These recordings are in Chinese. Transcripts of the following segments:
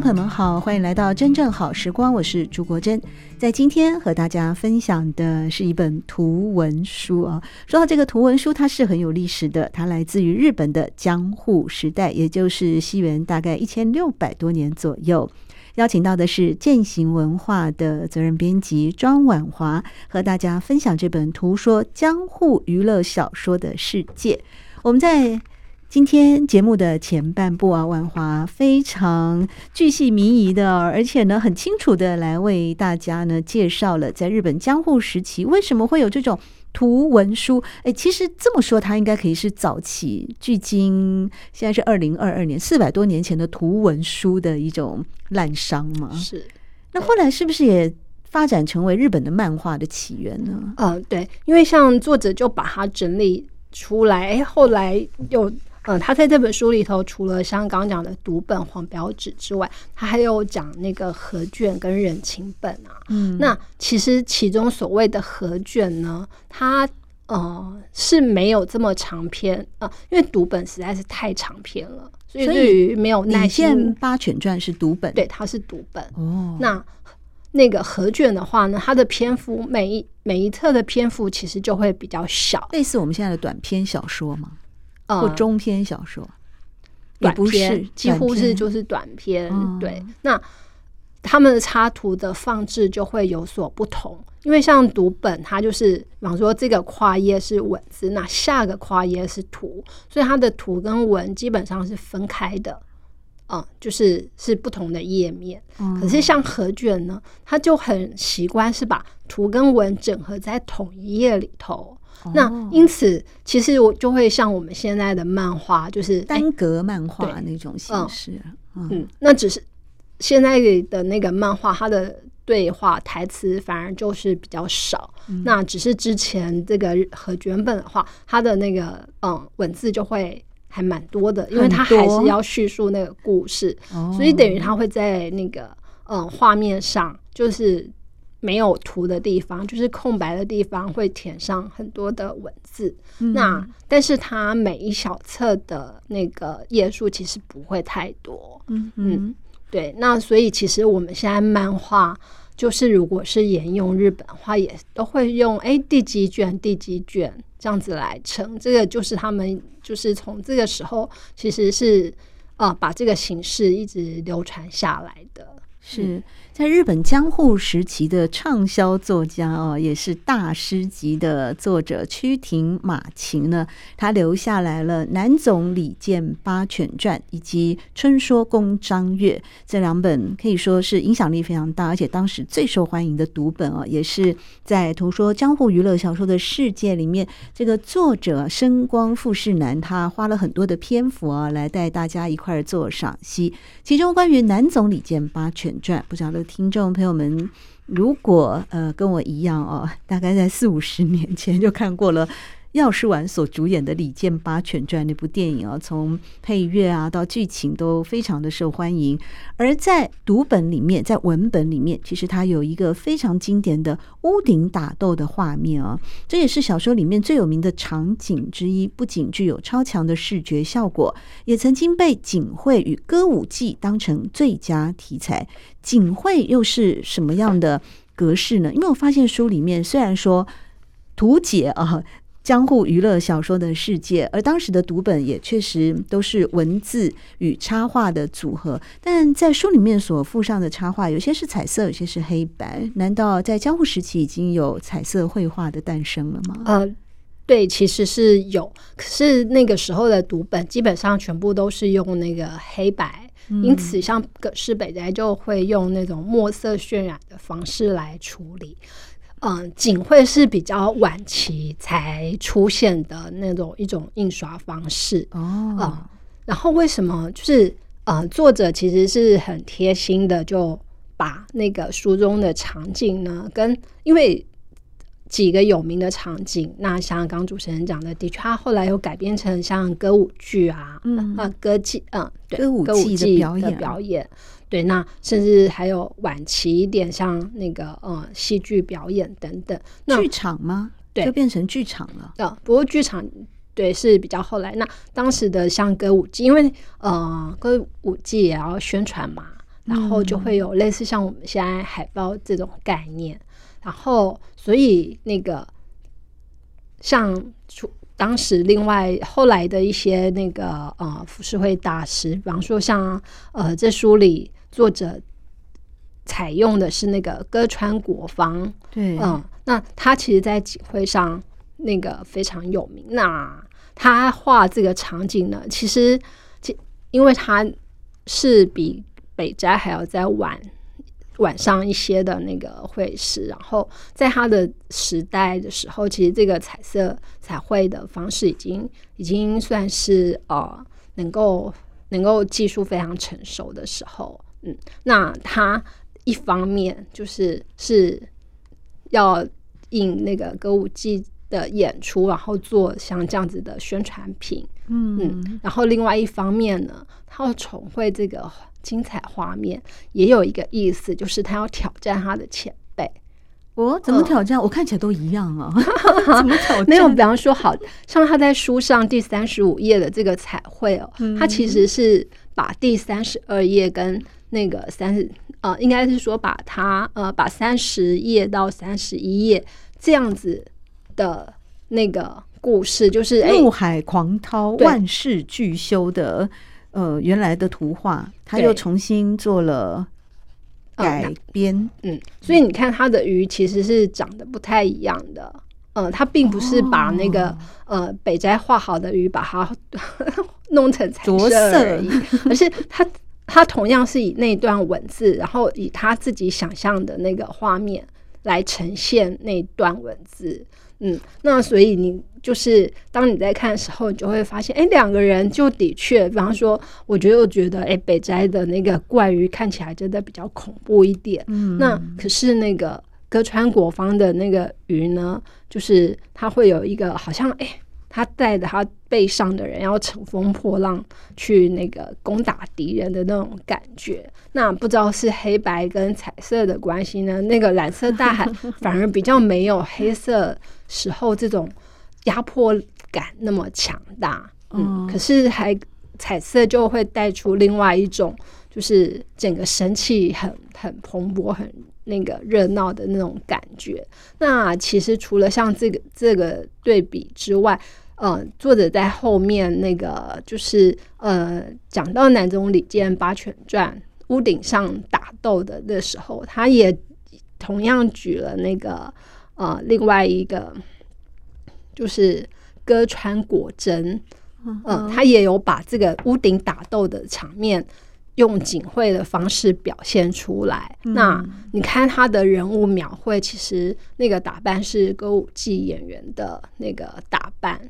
朋友们好，欢迎来到真正好时光，我是朱国珍。在今天和大家分享的是一本图文书啊。说到这个图文书，它是很有历史的，它来自于日本的江户时代，也就是西元大概一千六百多年左右。邀请到的是践行文化的责任编辑庄婉华，和大家分享这本图说江户娱乐小说的世界。我们在。今天节目的前半部啊，万华非常巨细靡遗的，而且呢很清楚的来为大家呢介绍了在日本江户时期为什么会有这种图文书。哎，其实这么说，它应该可以是早期，距今现在是二零二二年四百多年前的图文书的一种滥觞嘛。是。那后来是不是也发展成为日本的漫画的起源呢？嗯、呃，对，因为像作者就把它整理出来，哎，后来又。嗯，他在这本书里头，除了像刚刚讲的读本、黄标纸之外，他还有讲那个合卷跟人情本啊。嗯，那其实其中所谓的合卷呢，它呃是没有这么长篇啊、呃，因为读本实在是太长篇了，所以对于没有耐心，《八犬传》是读本，对，它是读本。哦，那那个合卷的话呢，它的篇幅每一每一册的篇幅其实就会比较小，类似我们现在的短篇小说吗？或中篇小说，嗯、短篇几乎是就是短篇。对，那他们的插图的放置就会有所不同，因为像读本，它就是比方说这个跨页是文字，那下个跨页是图，所以它的图跟文基本上是分开的。嗯，就是是不同的页面。可是像合卷呢，它就很习惯是把图跟文整合在同一页里头。那因此，其实我就会像我们现在的漫画，就是单格漫画那种形式。嗯，嗯，那只是现在的那个漫画，它的对话台词反而就是比较少。嗯、那只是之前这个和卷本的话，它的那个嗯文字就会还蛮多的，因为它还是要叙述那个故事，所以等于它会在那个嗯画面上就是。没有图的地方，就是空白的地方，会填上很多的文字。嗯、那但是它每一小册的那个页数其实不会太多。嗯嗯，对。那所以其实我们现在漫画就是，如果是沿用日本话，也都会用哎第几卷第几卷这样子来称。这个就是他们就是从这个时候其实是啊、呃、把这个形式一直流传下来的。是在日本江户时期的畅销作家哦，也是大师级的作者曲亭马琴呢，他留下来了《南总理见八犬传》以及《春说宫张乐》这两本，可以说是影响力非常大，而且当时最受欢迎的读本哦，也是在图说江户娱乐小说的世界里面，这个作者深光富士男他花了很多的篇幅啊，来带大家一块儿做赏析，其中关于《南总理见八犬传》，不晓得听众朋友们，如果呃跟我一样哦，大概在四五十年前就看过了。药师丸所主演的《李健八犬传》那部电影啊，从配乐啊到剧情都非常的受欢迎。而在读本里面，在文本里面，其实它有一个非常经典的屋顶打斗的画面啊，这也是小说里面最有名的场景之一。不仅具有超强的视觉效果，也曾经被警会与歌舞伎当成最佳题材。警会又是什么样的格式呢？因为我发现书里面虽然说图解啊。江户娱乐小说的世界，而当时的读本也确实都是文字与插画的组合。但在书里面所附上的插画，有些是彩色，有些是黑白。难道在江户时期已经有彩色绘画的诞生了吗？呃，对，其实是有。可是那个时候的读本基本上全部都是用那个黑白，因此像葛饰北斋就会用那种墨色渲染的方式来处理。嗯，锦会是比较晚期才出现的那种一种印刷方式哦。嗯，然后为什么就是呃，作者其实是很贴心的，就把那个书中的场景呢，跟因为。几个有名的场景，那像刚主持人讲的，的确，他后来又改编成像歌舞剧啊，嗯啊歌剧，嗯，对，歌舞剧的表演，表演，对，那甚至还有晚期一点，像那个呃戏剧表演等等，那剧场吗？对，就变成剧场了。呃，不过剧场对是比较后来。那当时的像歌舞伎，因为呃歌舞伎也要宣传嘛，然后就会有类似像我们现在海报这种概念。然后，所以那个像出当时另外后来的一些那个呃浮世绘大师，比方说像呃这书里作者采用的是那个歌川国芳，对，嗯，那他其实在锦绘上那个非常有名。那他画这个场景呢，其实其因为他是比北斋还要再晚。晚上一些的那个绘师，然后在他的时代的时候，其实这个彩色彩绘的方式已经已经算是呃能够能够技术非常成熟的时候，嗯，那他一方面就是是要印那个歌舞伎的演出，然后做像这样子的宣传品，嗯嗯，然后另外一方面呢，他要重绘这个。精彩画面也有一个意思，就是他要挑战他的前辈。哦，怎么挑战？嗯、我看起来都一样啊。怎么挑战？没有，比方说，好像他在书上第三十五页的这个彩绘哦，他其实是把第三十二页跟那个三十呃，应该是说把它呃，把三十页到三十一页这样子的那个故事，就是怒海狂涛、万事俱休的。呃，原来的图画，他又重新做了改编。嗯，嗯，所以你看，他的鱼其实是长得不太一样的。呃，他并不是把那个、哦、呃北斋画好的鱼把它 弄成彩色而已，而是他他同样是以那段文字，然后以他自己想象的那个画面来呈现那段文字。嗯，那所以你就是当你在看的时候，你就会发现，哎，两个人就的确，比方说，我觉得我觉得，哎，北斋的那个怪鱼看起来真的比较恐怖一点。嗯，那可是那个歌川国芳的那个鱼呢，就是它会有一个好像，哎。他带着他背上的人要乘风破浪去那个攻打敌人的那种感觉，那不知道是黑白跟彩色的关系呢？那个蓝色大海反而比较没有黑色时候这种压迫感那么强大，嗯，可是还彩色就会带出另外一种，就是整个神气很很蓬勃很。那个热闹的那种感觉。那其实除了像这个这个对比之外，呃，作者在后面那个就是呃讲到南总理见八犬传屋顶上打斗的那时候，他也同样举了那个呃另外一个就是歌川果真，嗯、呃，他也有把这个屋顶打斗的场面。用景绘的方式表现出来。嗯、那你看他的人物描绘，其实那个打扮是歌舞伎演员的那个打扮，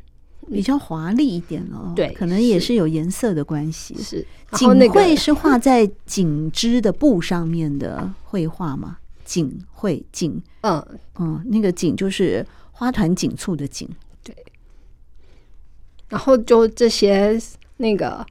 比较华丽一点哦。对，可能也是有颜色的关系。是景绘是画在景织的布上面的绘画吗？景绘景，嗯嗯，那个景就是花团锦簇的景。对。然后就这些那个。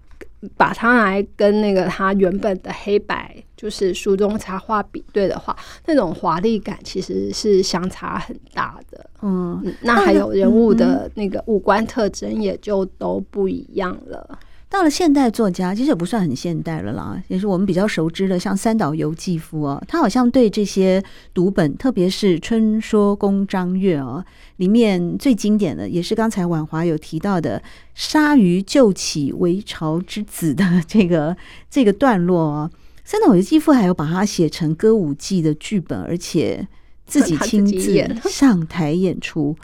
把它来跟那个他原本的黑白，就是书中插画比对的话，那种华丽感其实是相差很大的。嗯，那还有人物的那个五官特征也就都不一样了。到了现代作家，其实也不算很现代了啦，也是我们比较熟知的，像三岛由纪夫啊，他好像对这些读本，特别是《春说宫张悦》啊，里面最经典的，也是刚才婉华有提到的“鲨鱼救起为朝之子”的这个 这个段落啊，三岛由纪夫还有把它写成歌舞伎的剧本，而且自己亲自 上台演出。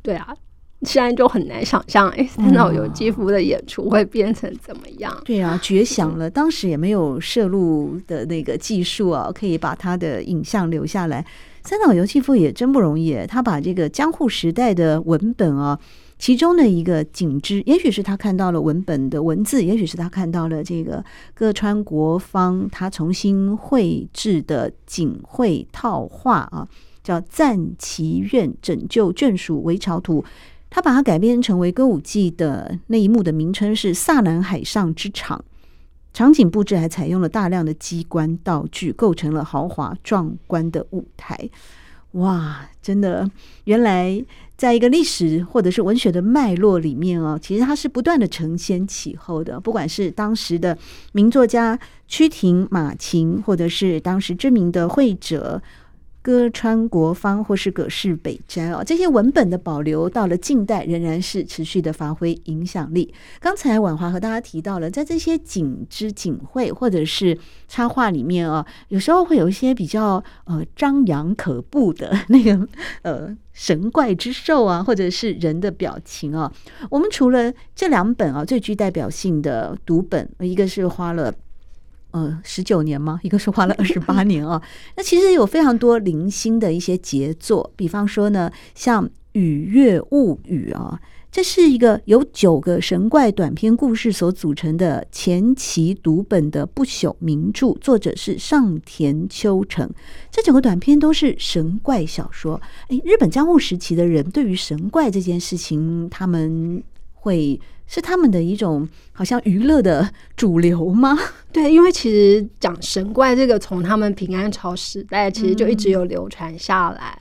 对啊。现在就很难想象，哎，三岛由纪夫的演出会变成怎么样？嗯、对啊，绝响了！当时也没有摄录的那个技术啊，可以把他的影像留下来。三岛由纪夫也真不容易，他把这个江户时代的文本啊。其中的一个景致，也许是他看到了文本的文字，也许是他看到了这个歌川国芳他重新绘制的景绘套画啊，叫《赞岐院拯救眷属围巢图》，他把它改编成为歌舞伎的那一幕的名称是萨南海上之场，场景布置还采用了大量的机关道具，构成了豪华壮观的舞台。哇，真的，原来。在一个历史或者是文学的脉络里面哦，其实它是不断的承先启后的。不管是当时的名作家屈亭马琴，或者是当时知名的会者。歌川国芳或是葛饰北斋哦，这些文本的保留到了近代仍然是持续的发挥影响力。刚才婉华和大家提到了，在这些景之景绘或者是插画里面啊，有时候会有一些比较呃张扬可怖的 那个呃神怪之兽啊，或者是人的表情啊。我们除了这两本啊最具代表性的读本，一个是花了。呃，十九年吗？一个是花了二十八 年啊。那其实有非常多零星的一些杰作，比方说呢，像《雨月物语》啊，这是一个由九个神怪短篇故事所组成的前期读本的不朽名著，作者是上田秋成。这九个短篇都是神怪小说。诶，日本江户时期的人对于神怪这件事情，他们会。是他们的一种好像娱乐的主流吗？对，因为其实讲神怪这个，从他们平安朝时代其实就一直有流传下来。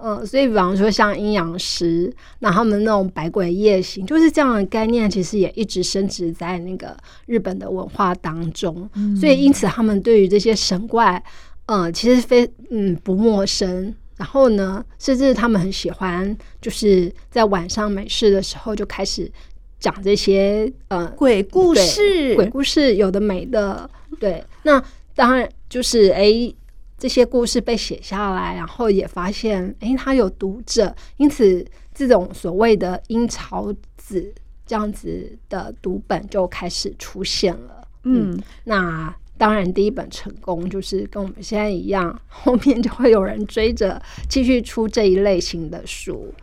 嗯、呃，所以比方说像阴阳师，那他们那种百鬼夜行，就是这样的概念，其实也一直升值在那个日本的文化当中。嗯、所以因此他们对于这些神怪，嗯、呃，其实非嗯不陌生。然后呢，甚至他们很喜欢，就是在晚上没事的时候就开始。讲这些呃鬼故事，鬼故事有的没的，对。那当然就是哎，这些故事被写下来，然后也发现哎，他有读者，因此这种所谓的阴曹子这样子的读本就开始出现了。嗯，嗯，那当然第一本成功就是跟我们现在一样，后面就会有人追着继续出这一类型的书。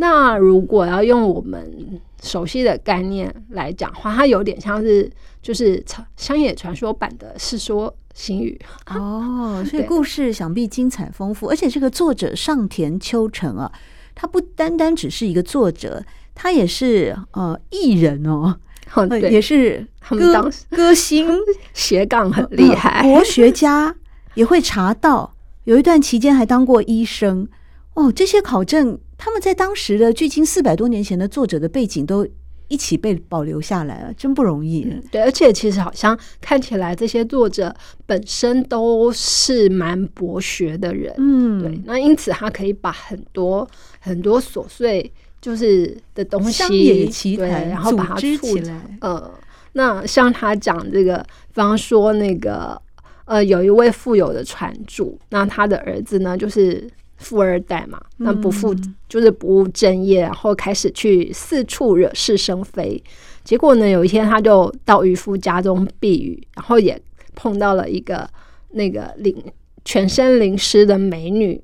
那如果要用我们熟悉的概念来讲话，它有点像是就是乡野传说版的《世说新语》哦，所以故事想必精彩丰富。而且这个作者上田秋成啊，他不单单只是一个作者，他也是呃艺人哦，哦对，也是歌歌星，斜杠很厉害，国学家也会查到，有一段期间还当过医生哦，这些考证。他们在当时的距今四百多年前的作者的背景都一起被保留下来了，真不容易。嗯。对，而且其实好像看起来这些作者本身都是蛮博学的人，嗯，对。那因此他可以把很多很多琐碎就是的东西，对，然后把它组织起来。呃，那像他讲这个，比方说那个呃，有一位富有的船主，那他的儿子呢，就是。富二代嘛，那不负就是不务正业，然后开始去四处惹是生非。结果呢，有一天他就到渔夫家中避雨，然后也碰到了一个那个淋全身淋湿的美女，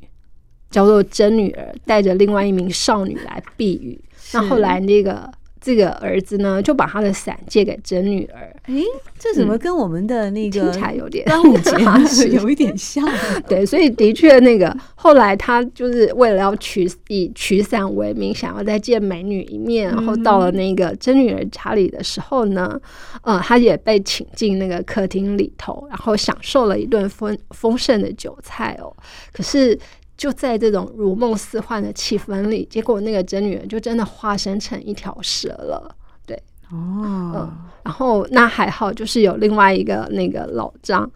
叫做真女儿，带着另外一名少女来避雨。那后来那个。这个儿子呢，就把他的伞借给真女儿。诶，这怎么跟我们的那个听起来有点端午节是有一点像？对，所以的确，那个后来他就是为了要取以取伞为名，想要再见美女一面，然后到了那个真女儿家里的时候呢，呃，他也被请进那个客厅里头，然后享受了一顿丰丰盛的酒菜哦。可是。就在这种如梦似幻的气氛里，结果那个真女人就真的化身成一条蛇了，对，哦，嗯，然后那还好，就是有另外一个那个老张。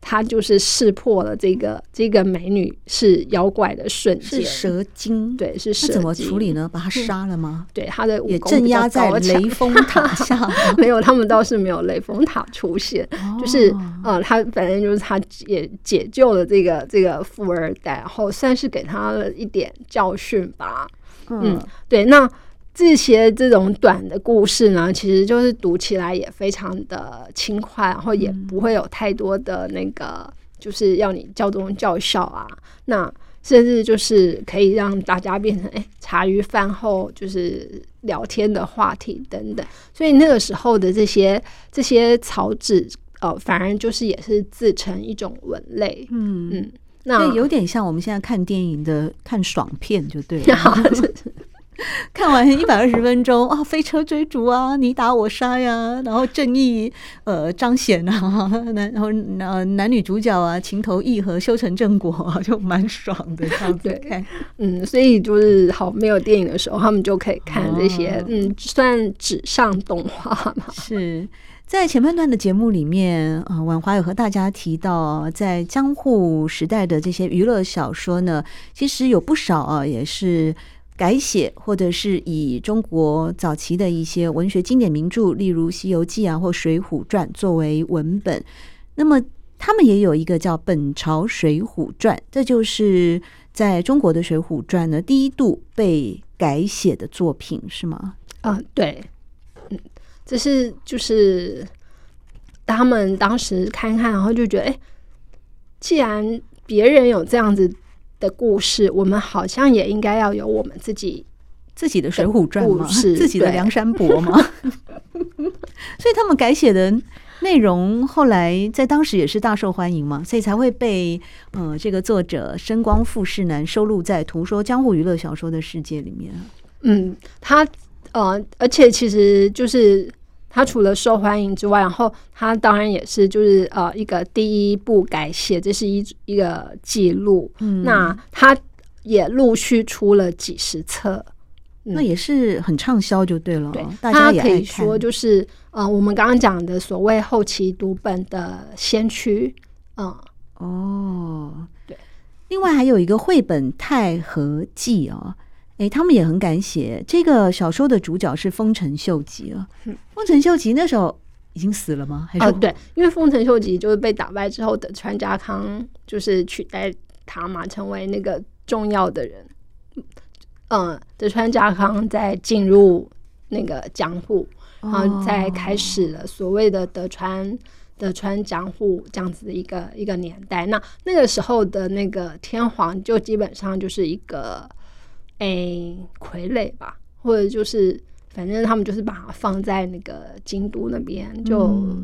他就是识破了这个这个美女是妖怪的瞬间，是蛇精，对，是蛇精。怎么处理呢？把他杀了吗？嗯、对，他的也镇压在雷峰塔下。没有，他们倒是没有雷峰塔出现。哦、就是呃，他反正就是他也解救了这个这个富二代，然后算是给他了一点教训吧。嗯，嗯，对，那。这些这种短的故事呢，其实就是读起来也非常的轻快，然后也不会有太多的那个，就是要你教中教效啊。那甚至就是可以让大家变成哎茶余饭后就是聊天的话题等等。所以那个时候的这些这些草纸，呃，反而就是也是自成一种文类。嗯嗯，那有点像我们现在看电影的看爽片就对了。看完一百二十分钟啊，飞车追逐啊，你打我杀呀，然后正义呃彰显啊，男然后呃男女主角啊情投意合修成正果，啊，就蛮爽的这样子看。嗯，所以就是好没有电影的时候，他们就可以看这些，哦、嗯，算纸上动画嘛。是在前半段的节目里面啊，婉华有和大家提到，在江户时代的这些娱乐小说呢，其实有不少啊，也是。改写，或者是以中国早期的一些文学经典名著，例如《西游记》啊或《水浒传》作为文本。那么，他们也有一个叫《本朝水浒传》，这就是在中国的《水浒传》呢第一度被改写的作品，是吗？啊，对，嗯，这是就是他们当时看看，然后就觉得，哎，既然别人有这样子。的故事，我们好像也应该要有我们自己自己的《水浒传》吗？自己的《梁山伯》吗？所以他们改写的内容，后来在当时也是大受欢迎嘛，所以才会被呃这个作者深光富士男收录在《图说江湖娱乐小说的世界》里面。嗯，他呃，而且其实就是。他除了受欢迎之外，然后他当然也是就是呃一个第一部改写，这是一一个记录。嗯，那他也陆续出了几十册，嗯，那也是很畅销，就对了。对，大家也可以说就是呃我们刚刚讲的所谓后期读本的先驱。嗯，哦，对。另外还有一个绘本《太和记》哦。哎，他们也很敢写。这个小说的主角是丰臣秀吉啊。丰臣秀吉那时候已经死了吗？还是、哦、对，因为丰臣秀吉就是被打败之后，德川家康就是取代他嘛，成为那个重要的人。嗯，德川家康在进入那个江户，然后再开始了所谓的德川德川江户这样子的一个一个年代。那那个时候的那个天皇就基本上就是一个。哎，傀儡吧，或者就是，反正他们就是把它放在那个京都那边，就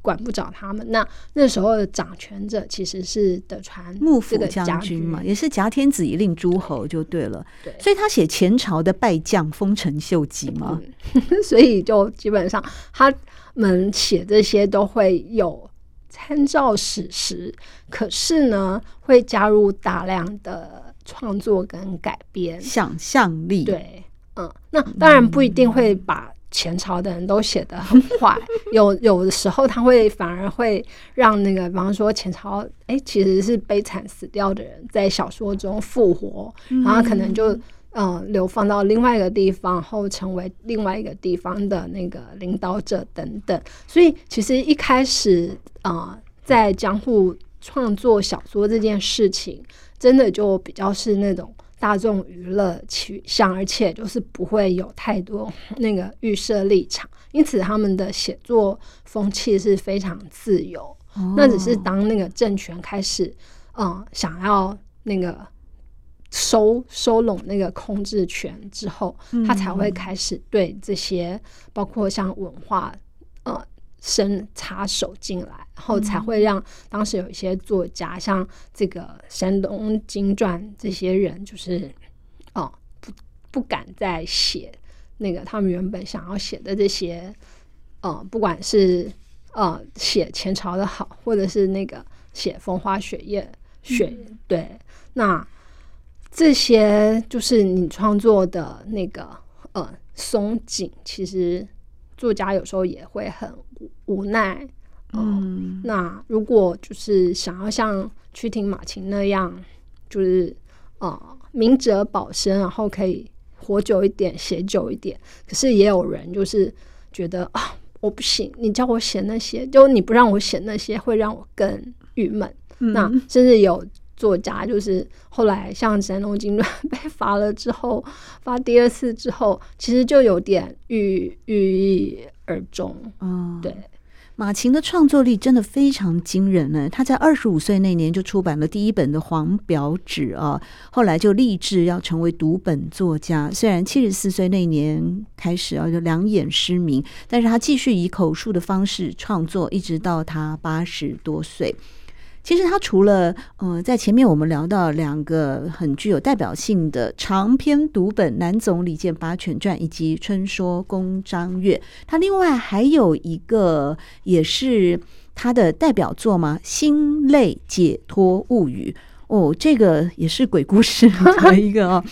管不着他们。嗯、那那时候的掌权者其实是德川幕府将军嘛，也是挟天子以令诸侯，就对了。对，所以他写前朝的败将丰臣秀吉嘛，嗯、所以就基本上他们写这些都会有参照史实，可是呢，会加入大量的。创作跟改编，想象力。对，嗯，那当然不一定会把前朝的人都写得很坏，有有的时候他会反而会让那个，比方说前朝，哎、欸，其实是悲惨死掉的人，在小说中复活，然后可能就嗯流放到另外一个地方，然后成为另外一个地方的那个领导者等等。所以其实一开始啊、呃，在江户创作小说这件事情。真的就比较是那种大众娱乐取向，而且就是不会有太多那个预设立场，因此他们的写作风气是非常自由。哦、那只是当那个政权开始，嗯，想要那个收收拢那个控制权之后，他才会开始对这些包括像文化，呃。伸插手进来，然后才会让当时有一些作家，像这个山东金传这些人，就是哦，不不敢再写那个他们原本想要写的这些，呃，不管是呃写前朝的好，或者是那个写风花雪月雪，对，那这些就是你创作的那个呃松紧，其实。作家有时候也会很无奈，嗯，嗯，那如果就是想要像曲婷马琴那样，就是呃明哲保身，然后可以活久一点，写久一点。可是也有人就是觉得啊，我不行，你叫我写那些，就你不让我写那些，会让我更郁闷。嗯、那甚至有。作家就是后来像山东金传被罚了之后，罚第二次之后，其实就有点郁郁郁而终。嗯，对。马琴的创作力真的非常惊人呢。他在二十五岁那年就出版了第一本的《黄表纸》啊，后来就立志要成为读本作家。虽然七十四岁那年开始啊就两眼失明，但是他继续以口述的方式创作，一直到他八十多岁。其实他除了呃，在前面我们聊到两个很具有代表性的长篇读本《南总李健八犬传》以及《春说宫张乐》，他另外还有一个也是他的代表作吗，《心累解脱物语》。哦，这个也是鬼故事 的一个哦，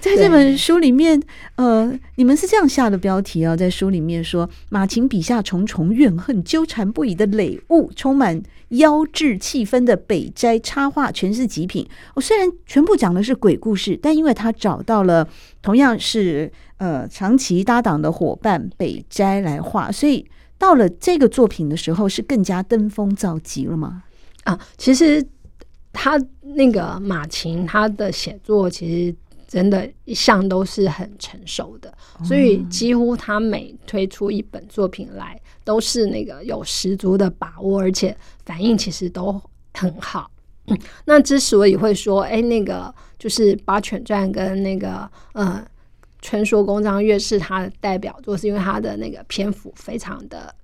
在这本书里面，呃，你们是这样下的标题啊，在书里面说，马琴笔下重重怨恨、纠缠不已的累物，充满妖冶气氛的北斋插画，全是极品。我、哦、虽然全部讲的是鬼故事，但因为他找到了同样是呃长期搭档的伙伴北斋来画，所以到了这个作品的时候，是更加登峰造极了吗？啊，其实。他那个马琴，他的写作其实真的一向都是很成熟的，所以几乎他每推出一本作品来，都是那个有十足的把握，而且反应其实都很好。嗯，那之所以会说，哎，那个就是《八犬传》跟那个呃《传说宫张乐》是他的代表作，是因为他的那个篇幅非常的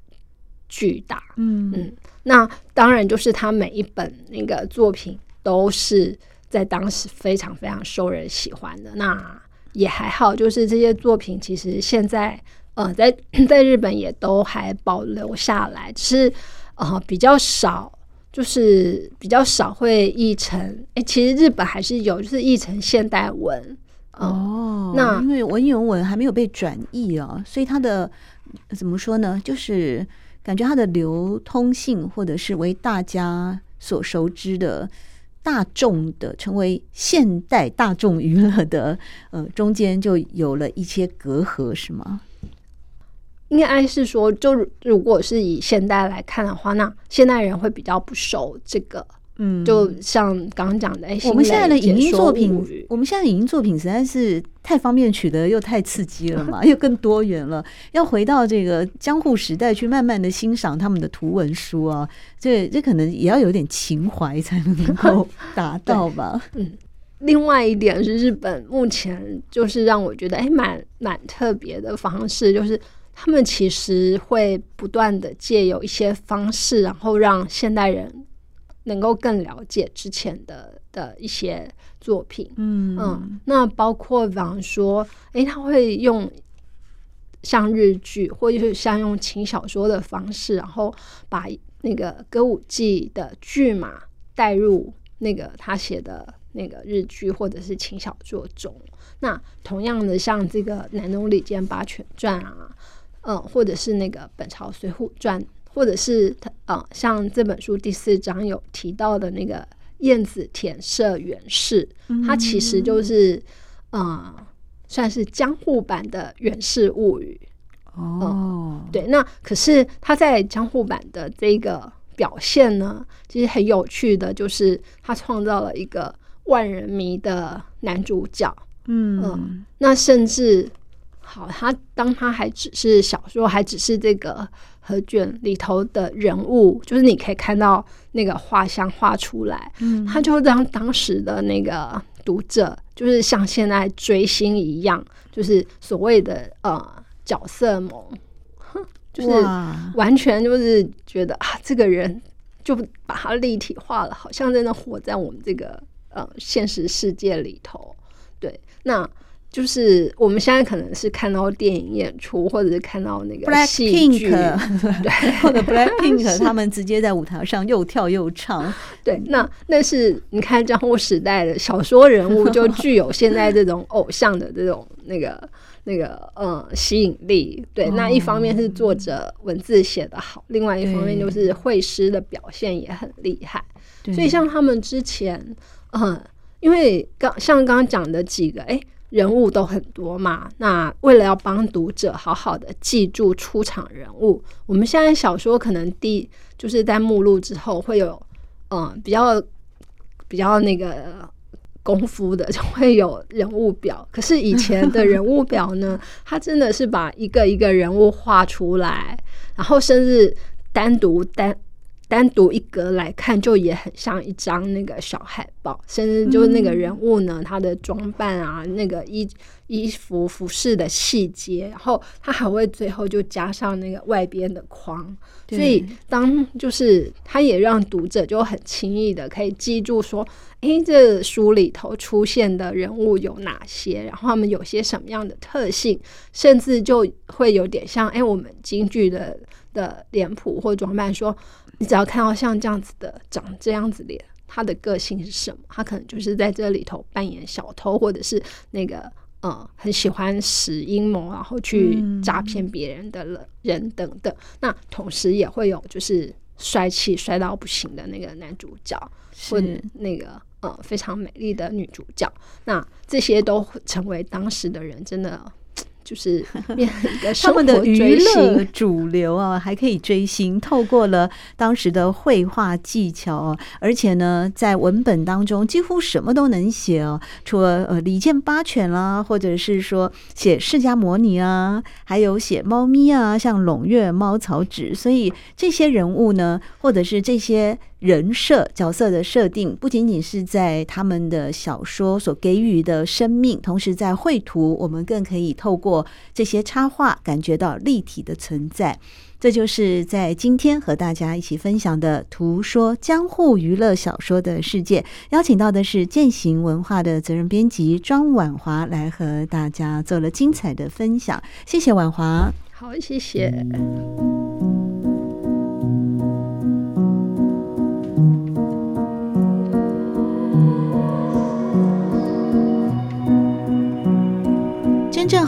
巨大。嗯嗯。那当然，就是他每一本那个作品都是在当时非常非常受人喜欢的。那也还好，就是这些作品其实现在呃在 在日本也都还保留下来，只是呃比较少，就是比较少会译成。哎、欸，其实日本还是有，就是译成现代文。呃、哦，那因为文言文还没有被转译啊，所以它的怎么说呢？就是。感觉它的流通性，或者是为大家所熟知的大众的，成为现代大众娱乐的，呃，中间就有了一些隔阂，是吗？应该是说，就如果是以现代来看的话，那现代人会比较不熟这个。嗯，就像刚刚讲的，欸、我们现在的影音作品，我们现在的影音作品实在是太方便取得，又太刺激了嘛，又更多元了。要回到这个江户时代去，慢慢的欣赏他们的图文书啊，这这可能也要有点情怀才能够 达到吧。嗯，另外一点是日本目前就是让我觉得哎，蛮蛮特别的方式，就是他们其实会不断的借有一些方式，然后让现代人。能够更了解之前的的一些作品，嗯嗯，那包括比方说，哎，他会用像日剧或者是像用轻小说的方式，然后把那个歌舞伎的剧嘛带入那个他写的那个日剧或者是轻小说中。那同样的，像这个南总李健八犬传啊，嗯，或者是那个本朝水浒传。或者是他啊、呃，像这本书第四章有提到的那个燕子田舍原氏，它其实就是啊、呃，算是江户版的《源氏物语》哦、呃。对，那可是他在江户版的这个表现呢，其实很有趣的，就是他创造了一个万人迷的男主角。嗯、呃，那甚至好，他当他还只是小说，还只是这个。和卷里头的人物，就是你可以看到那个画像画出来，嗯，他就让当时的那个读者，就是像现在追星一样，就是所谓的呃角色萌，就是完全就是觉得啊，这个人就把他立体化了，好像真的活在我们这个呃现实世界里头。对，那。就是我们现在可能是看到电影演出，或者是看到那个戏剧，对，或者 Blackpink 他们直接在舞台上又跳又唱。对，那那是你看江户时代的小说人物，就具有现在这种偶像的这种那个那个嗯吸引力。对，那一方面是作者文字写得好，另外一方面就是绘师的表现也很厉害。所以像他们之前，嗯，因为刚像刚刚讲的几个，哎。人物都很多嘛，那为了要帮读者好好的记住出场人物，我们现在小说可能第就是在目录之后会有，嗯，比较比较那个功夫的 就会有人物表。可是以前的人物表呢，它真的是把一个一个人物画出来，然后甚至单独单。单独一格来看，就也很像一张那个小海报，甚至就是那个人物呢，他的装扮啊，那个衣衣服服饰的细节，然后他还会最后就加上那个外边的框，所以当就是他也让读者就很轻易的可以记住说，诶，这书里头出现的人物有哪些，然后他们有些什么样的特性，甚至就会有点像诶，我们京剧的的脸谱或装扮说。你只要看到像这样子的长这样子脸，他的个性是什么？他可能就是在这里头扮演小偷，或者是那个呃很喜欢使阴谋，然后去诈骗别人的人等等。嗯、那同时也会有就是帅气帅到不行的那个男主角，或者那个呃非常美丽的女主角。那这些都成为当时的人真的。就是他们的娱乐主流啊，还可以追星。透过了当时的绘画技巧，而且呢，在文本当中几乎什么都能写哦。除了呃李健八犬啦，或者是说写释迦摩尼啊，还有写猫咪啊，像胧月猫草纸。所以这些人物呢，或者是这些。人设角色的设定不仅仅是在他们的小说所给予的生命，同时在绘图，我们更可以透过这些插画感觉到立体的存在。这就是在今天和大家一起分享的《图说江户娱乐小说的世界》，邀请到的是践行文化的责任编辑庄婉华来和大家做了精彩的分享。谢谢婉华，好，谢谢。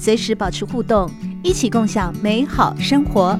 随时保持互动，一起共享美好生活。